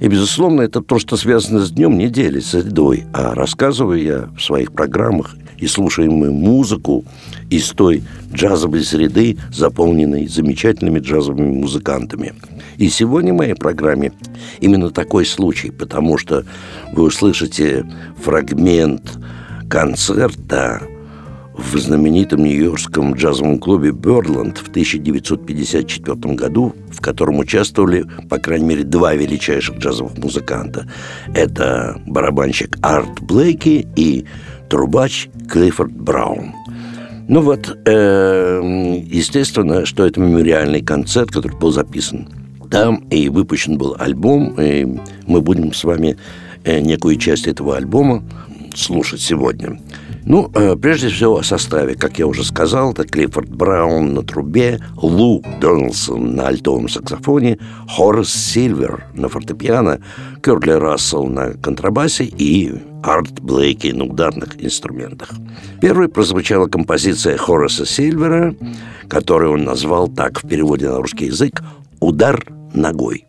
И, безусловно, это то, что связано с днем недели, с средой. А рассказываю я в своих программах и слушаем мы музыку из той джазовой среды, заполненной замечательными джазовыми музыкантами. И сегодня в моей программе именно такой случай, потому что вы услышите фрагмент концерта в знаменитом нью-йоркском джазовом клубе «Бёрдланд» в 1954 году, в котором участвовали, по крайней мере, два величайших джазовых музыканта. Это барабанщик Арт Блейки и трубач Клиффорд Браун. Ну вот, э, естественно, что это мемориальный концерт, который был записан там, и выпущен был альбом, и мы будем с вами э, некую часть этого альбома слушать сегодня. Ну, э, прежде всего о составе. Как я уже сказал, это Клиффорд Браун на трубе, Лу Дональдсон на альтовом саксофоне, Хорас Сильвер на фортепиано, Кёрли Рассел на контрабасе и Арт Блейки на ударных инструментах. Первой прозвучала композиция Хораса Сильвера, которую он назвал так в переводе на русский язык «Удар ногой».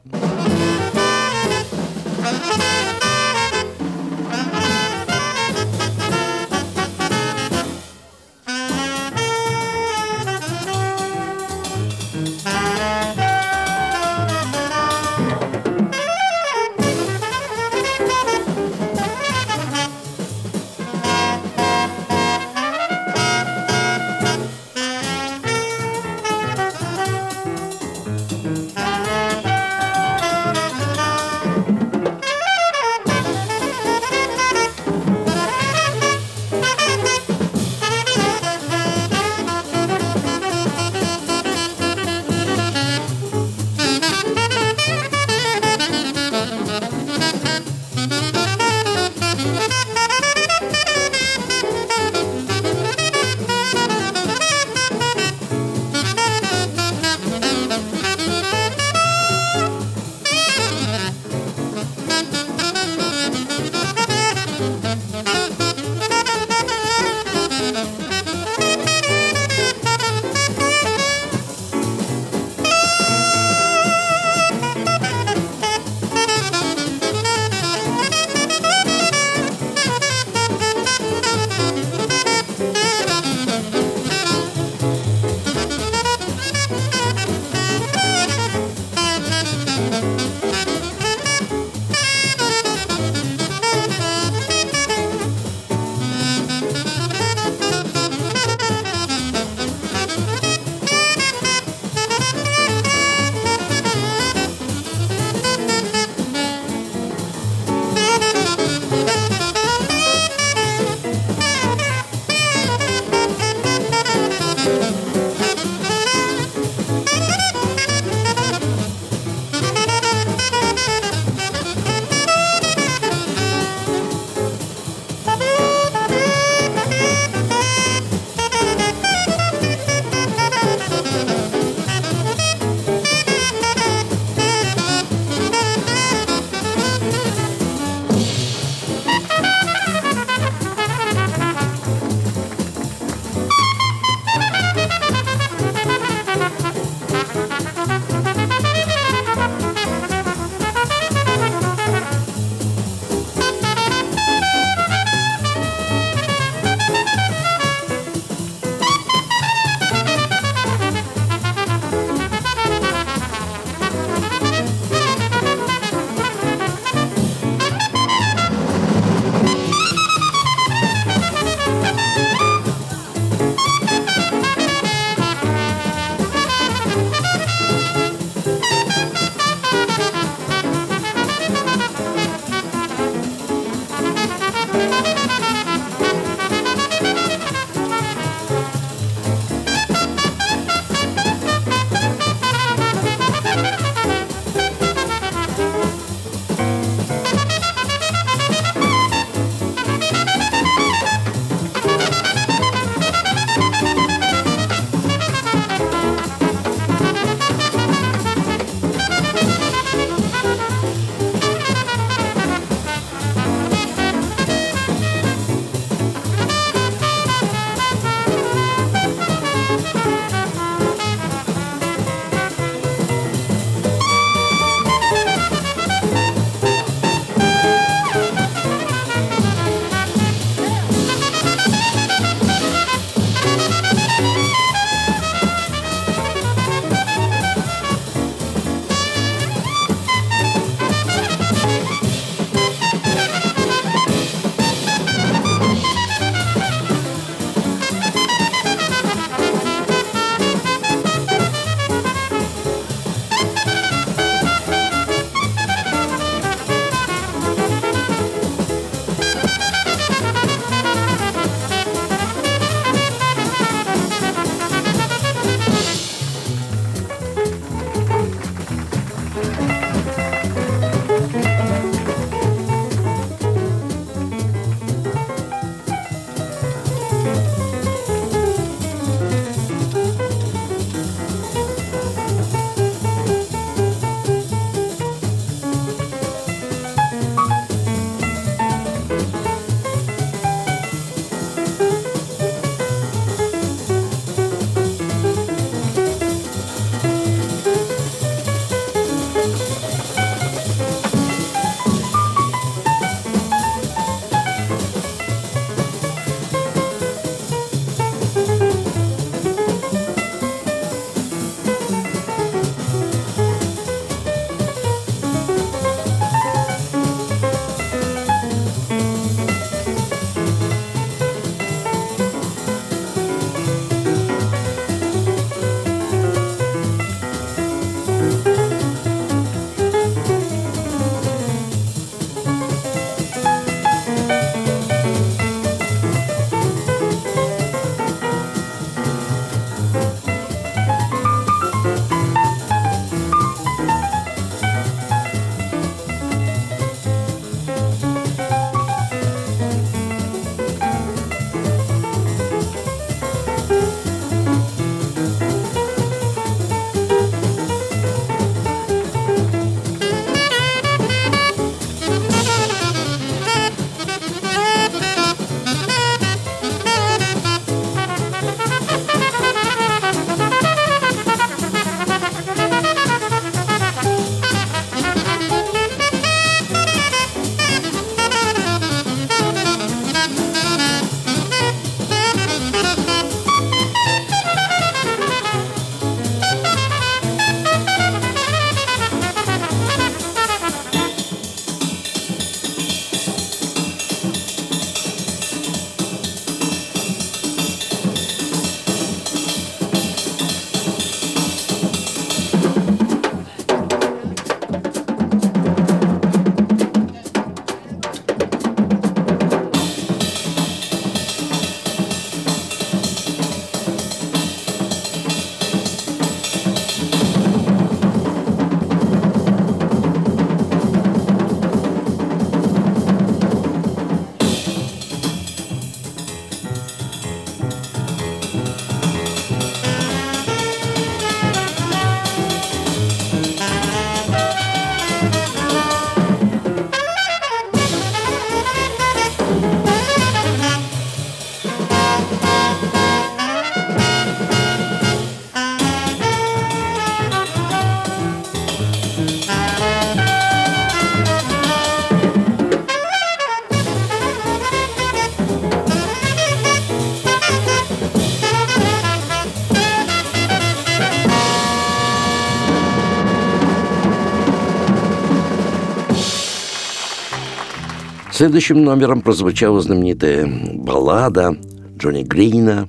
Следующим номером прозвучала знаменитая баллада Джонни Грина,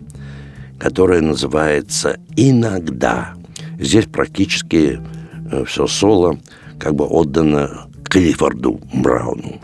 которая называется «Иногда». Здесь практически э, все соло как бы отдано Клиффорду Брауну.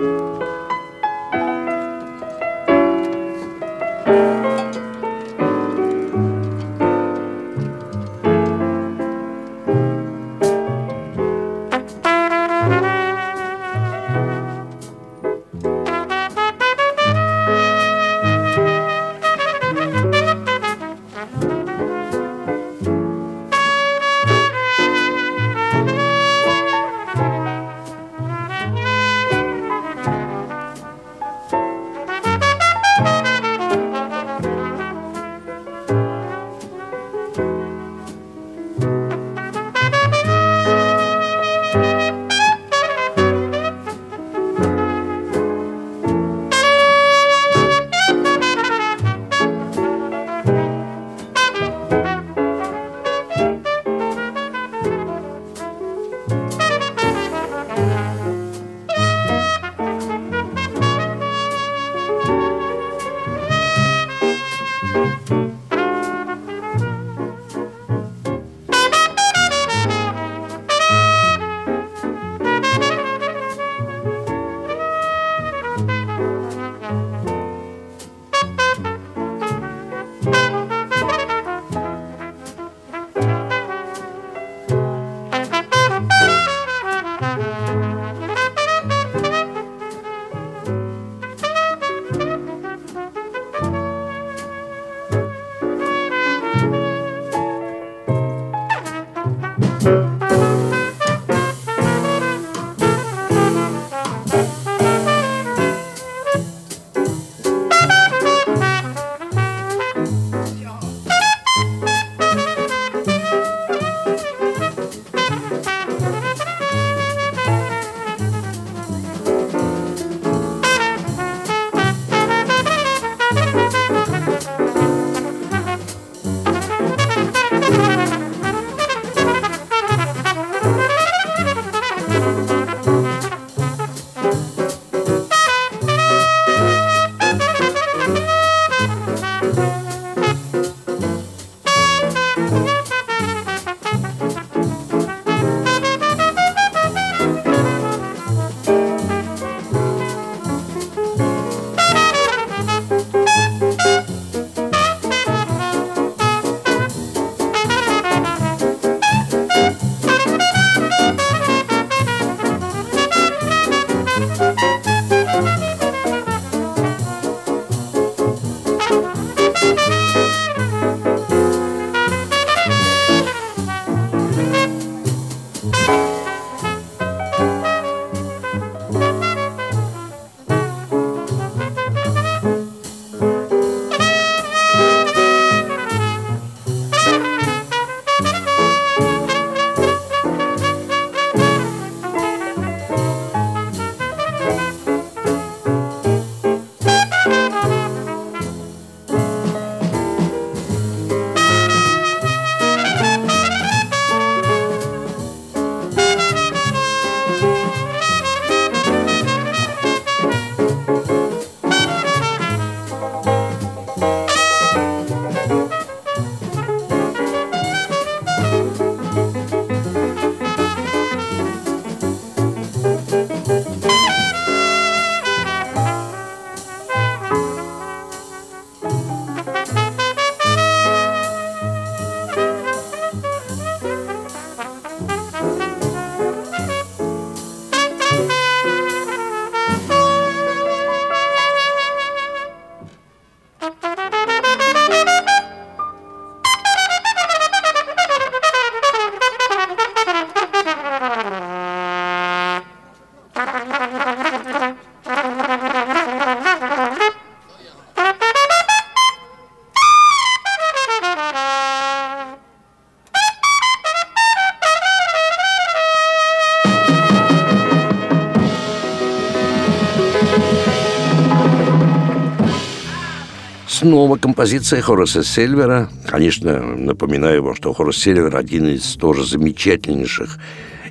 Снова композиция Хораса Сильвера. Конечно, напоминаю вам, что Хорас Сильвер один из тоже замечательнейших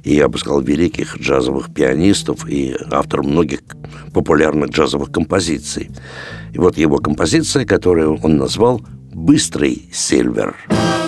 и, я бы сказал, великих джазовых пианистов и автор многих популярных джазовых композиций. И вот его композиция, которую он назвал «Быстрый Сильвер». Сильвер.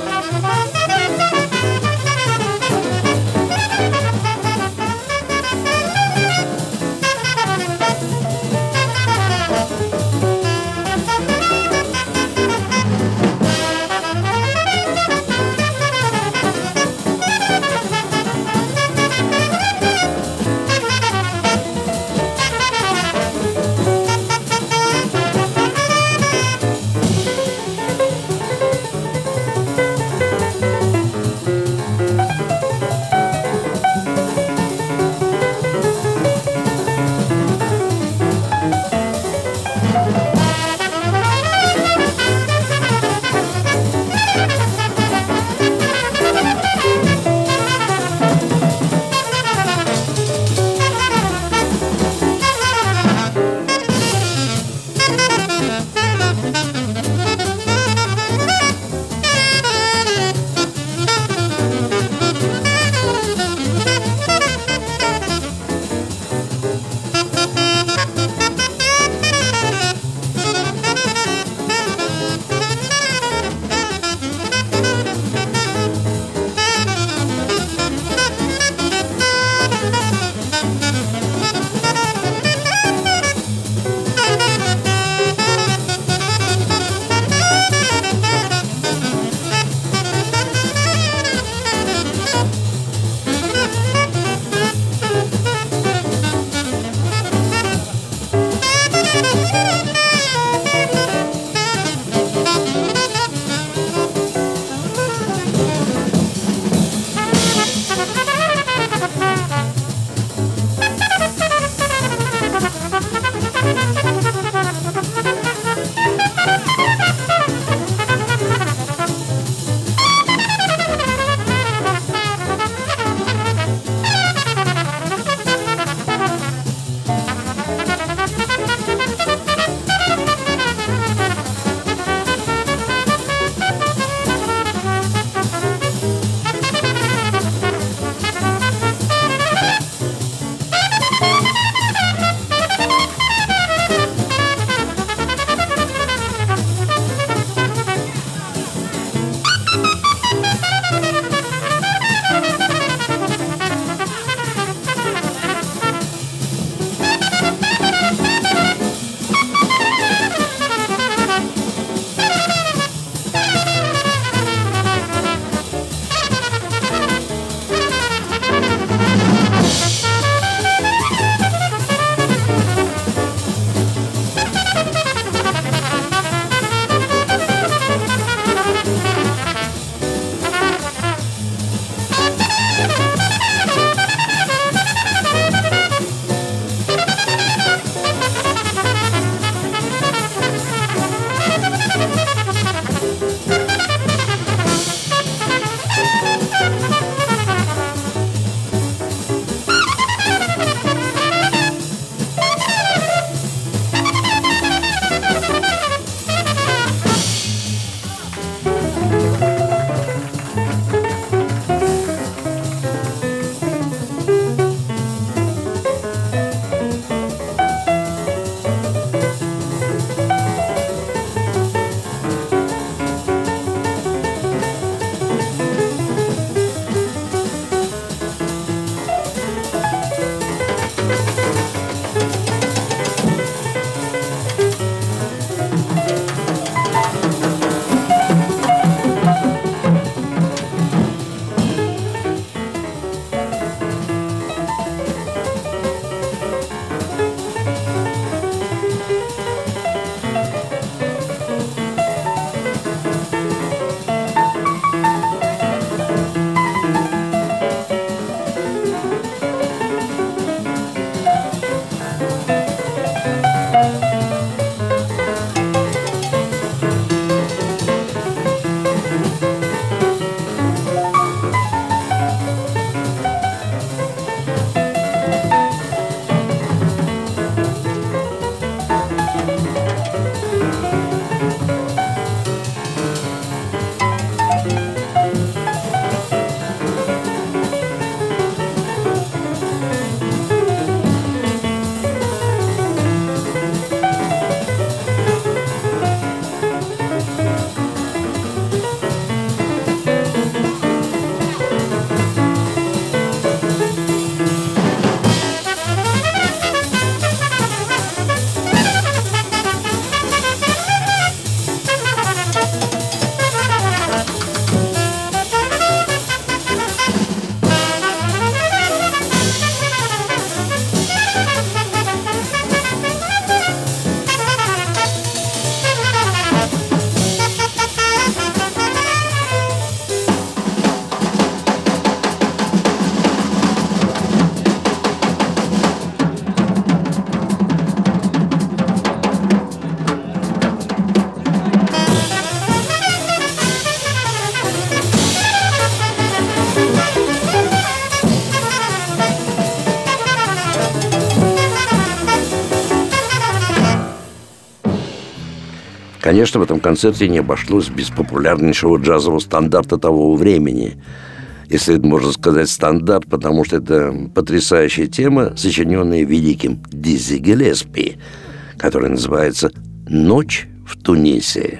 Конечно, в этом концерте не обошлось без популярнейшего джазового стандарта того времени. Если это можно сказать стандарт, потому что это потрясающая тема, сочиненная великим Дизи Гелеспи, которая называется «Ночь в Тунисе».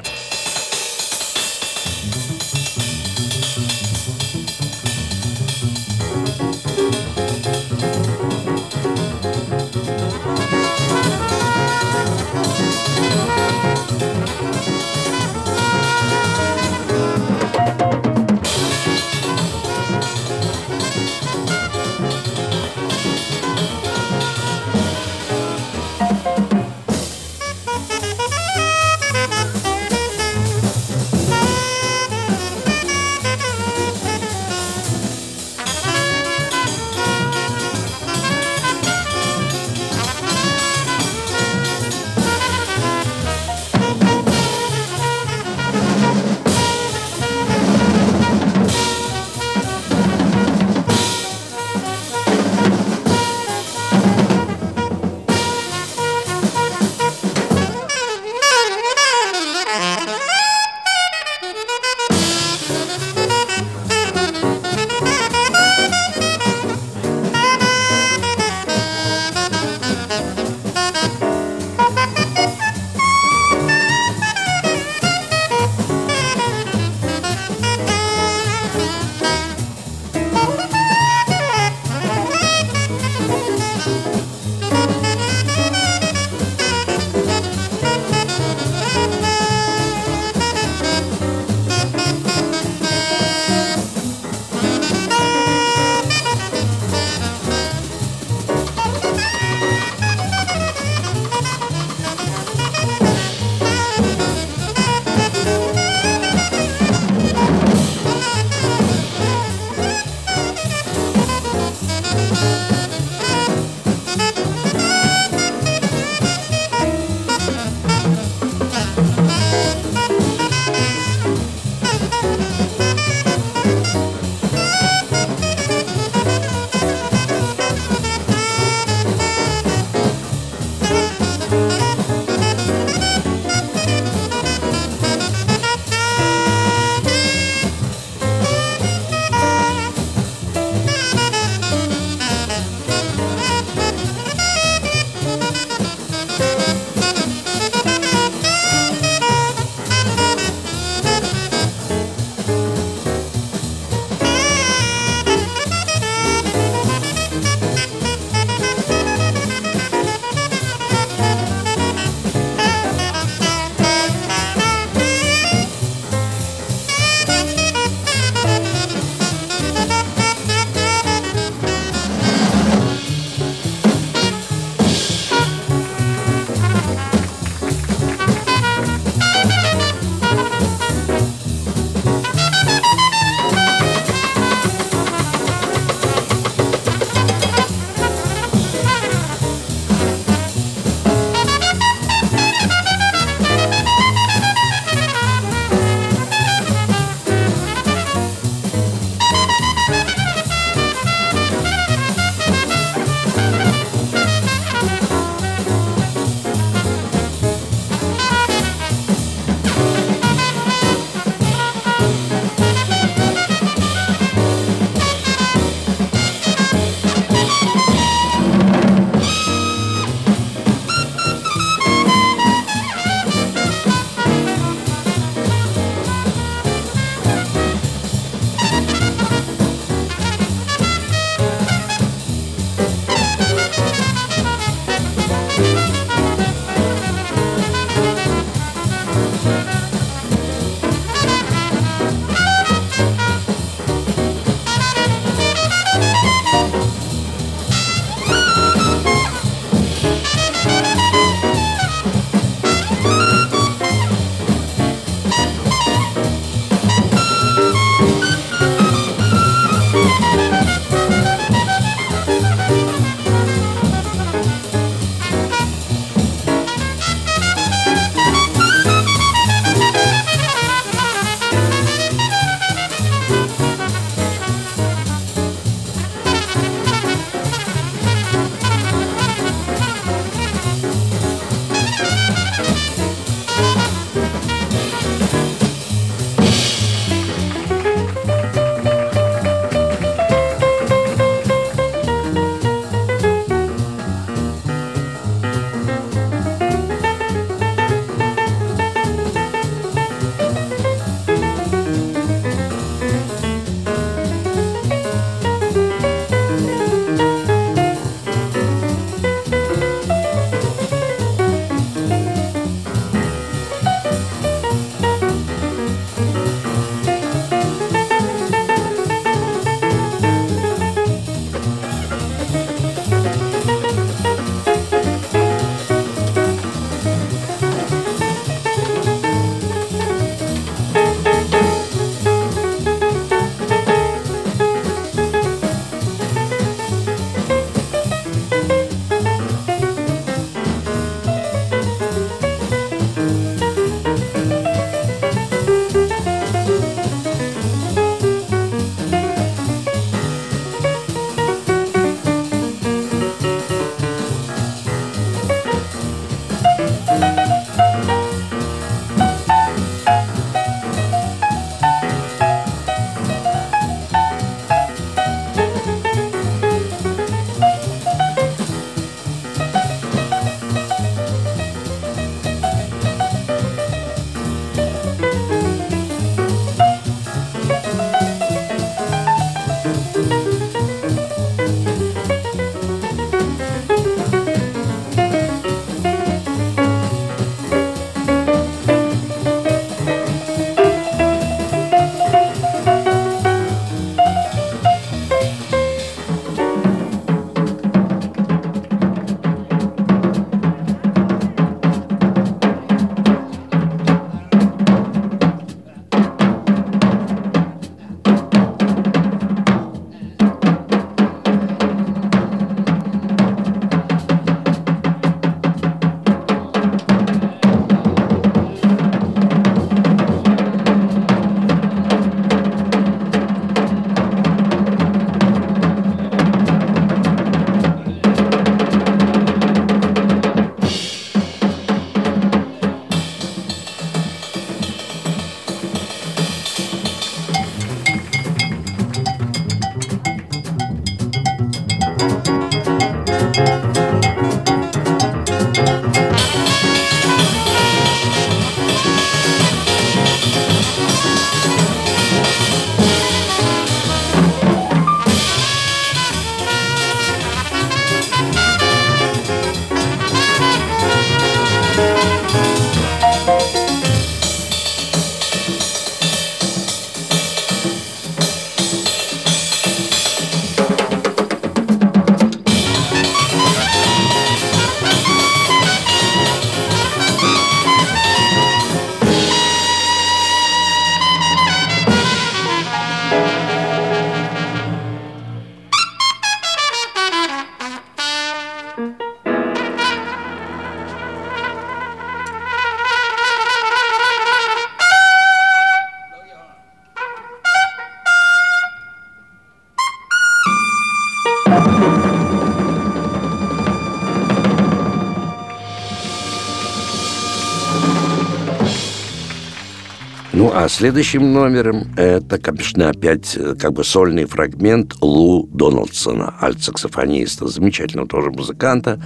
Ну, а следующим номером это, конечно, опять э, как бы сольный фрагмент Лу Дональдсона, альт-саксофониста, замечательного тоже музыканта.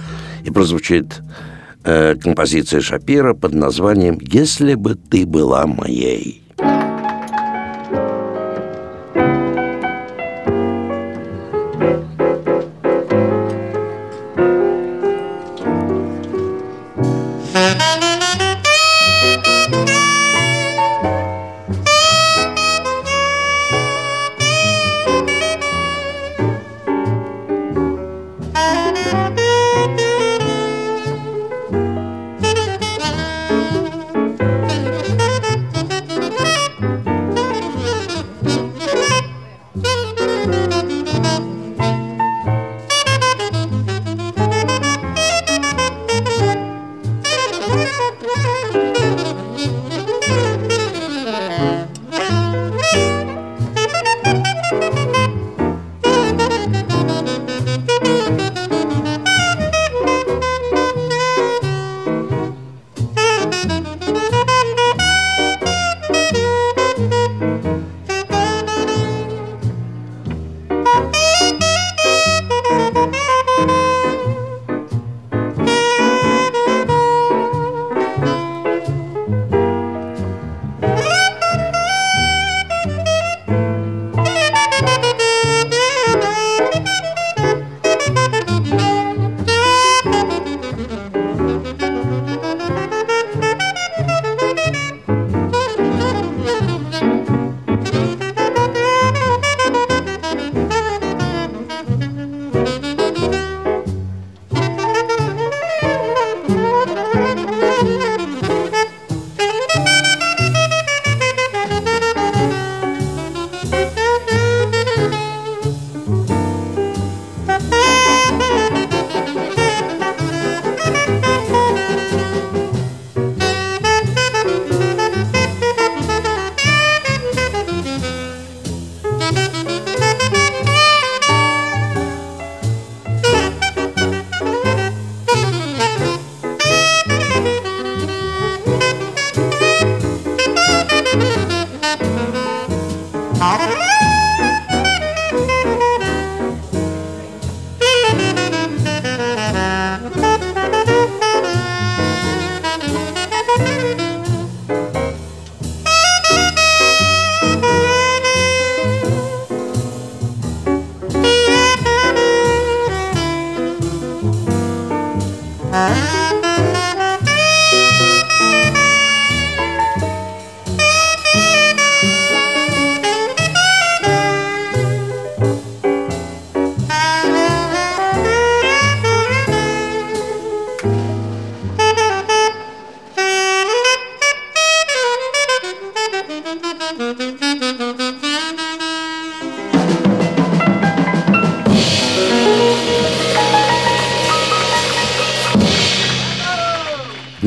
И прозвучит э, композиция Шапира под названием «Если бы ты была моей».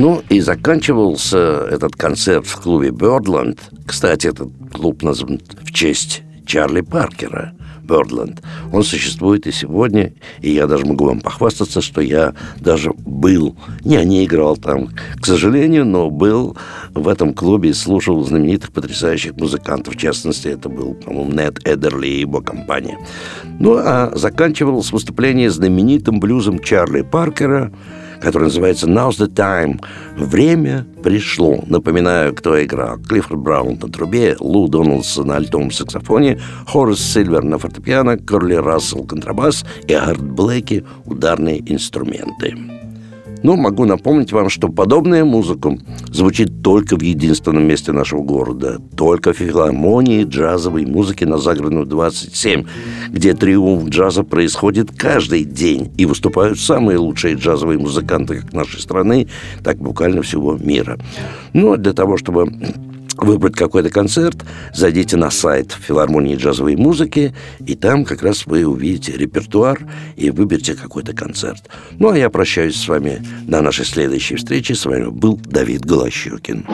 Ну и заканчивался этот концерт в клубе Бёрдланд. Кстати, этот клуб назван в честь Чарли Паркера, Birdland. Он существует и сегодня, и я даже могу вам похвастаться, что я даже был, не, не играл там, к сожалению, но был в этом клубе и слушал знаменитых, потрясающих музыкантов. В частности, это был, по-моему, Нед Эдерли и его компания. Ну, а заканчивал с выступления знаменитым блюзом Чарли Паркера – который называется «Now's the time» – «Время пришло». Напоминаю, кто играл. Клиффорд Браун на трубе, Лу Доналдсон на альтовом саксофоне, Хорас Сильвер на фортепиано, Корли Рассел – контрабас и Арт Блэки – ударные инструменты. Но могу напомнить вам, что подобная музыка звучит только в единственном месте нашего города, только в филармонии джазовой музыки на Загородную 27, где триумф джаза происходит каждый день и выступают самые лучшие джазовые музыканты как нашей страны, так буквально всего мира. Ну, а для того, чтобы выбрать какой-то концерт, зайдите на сайт филармонии джазовой музыки, и там как раз вы увидите репертуар и выберите какой-то концерт. Ну, а я прощаюсь с вами на нашей следующей встрече. С вами был Давид Голощекин.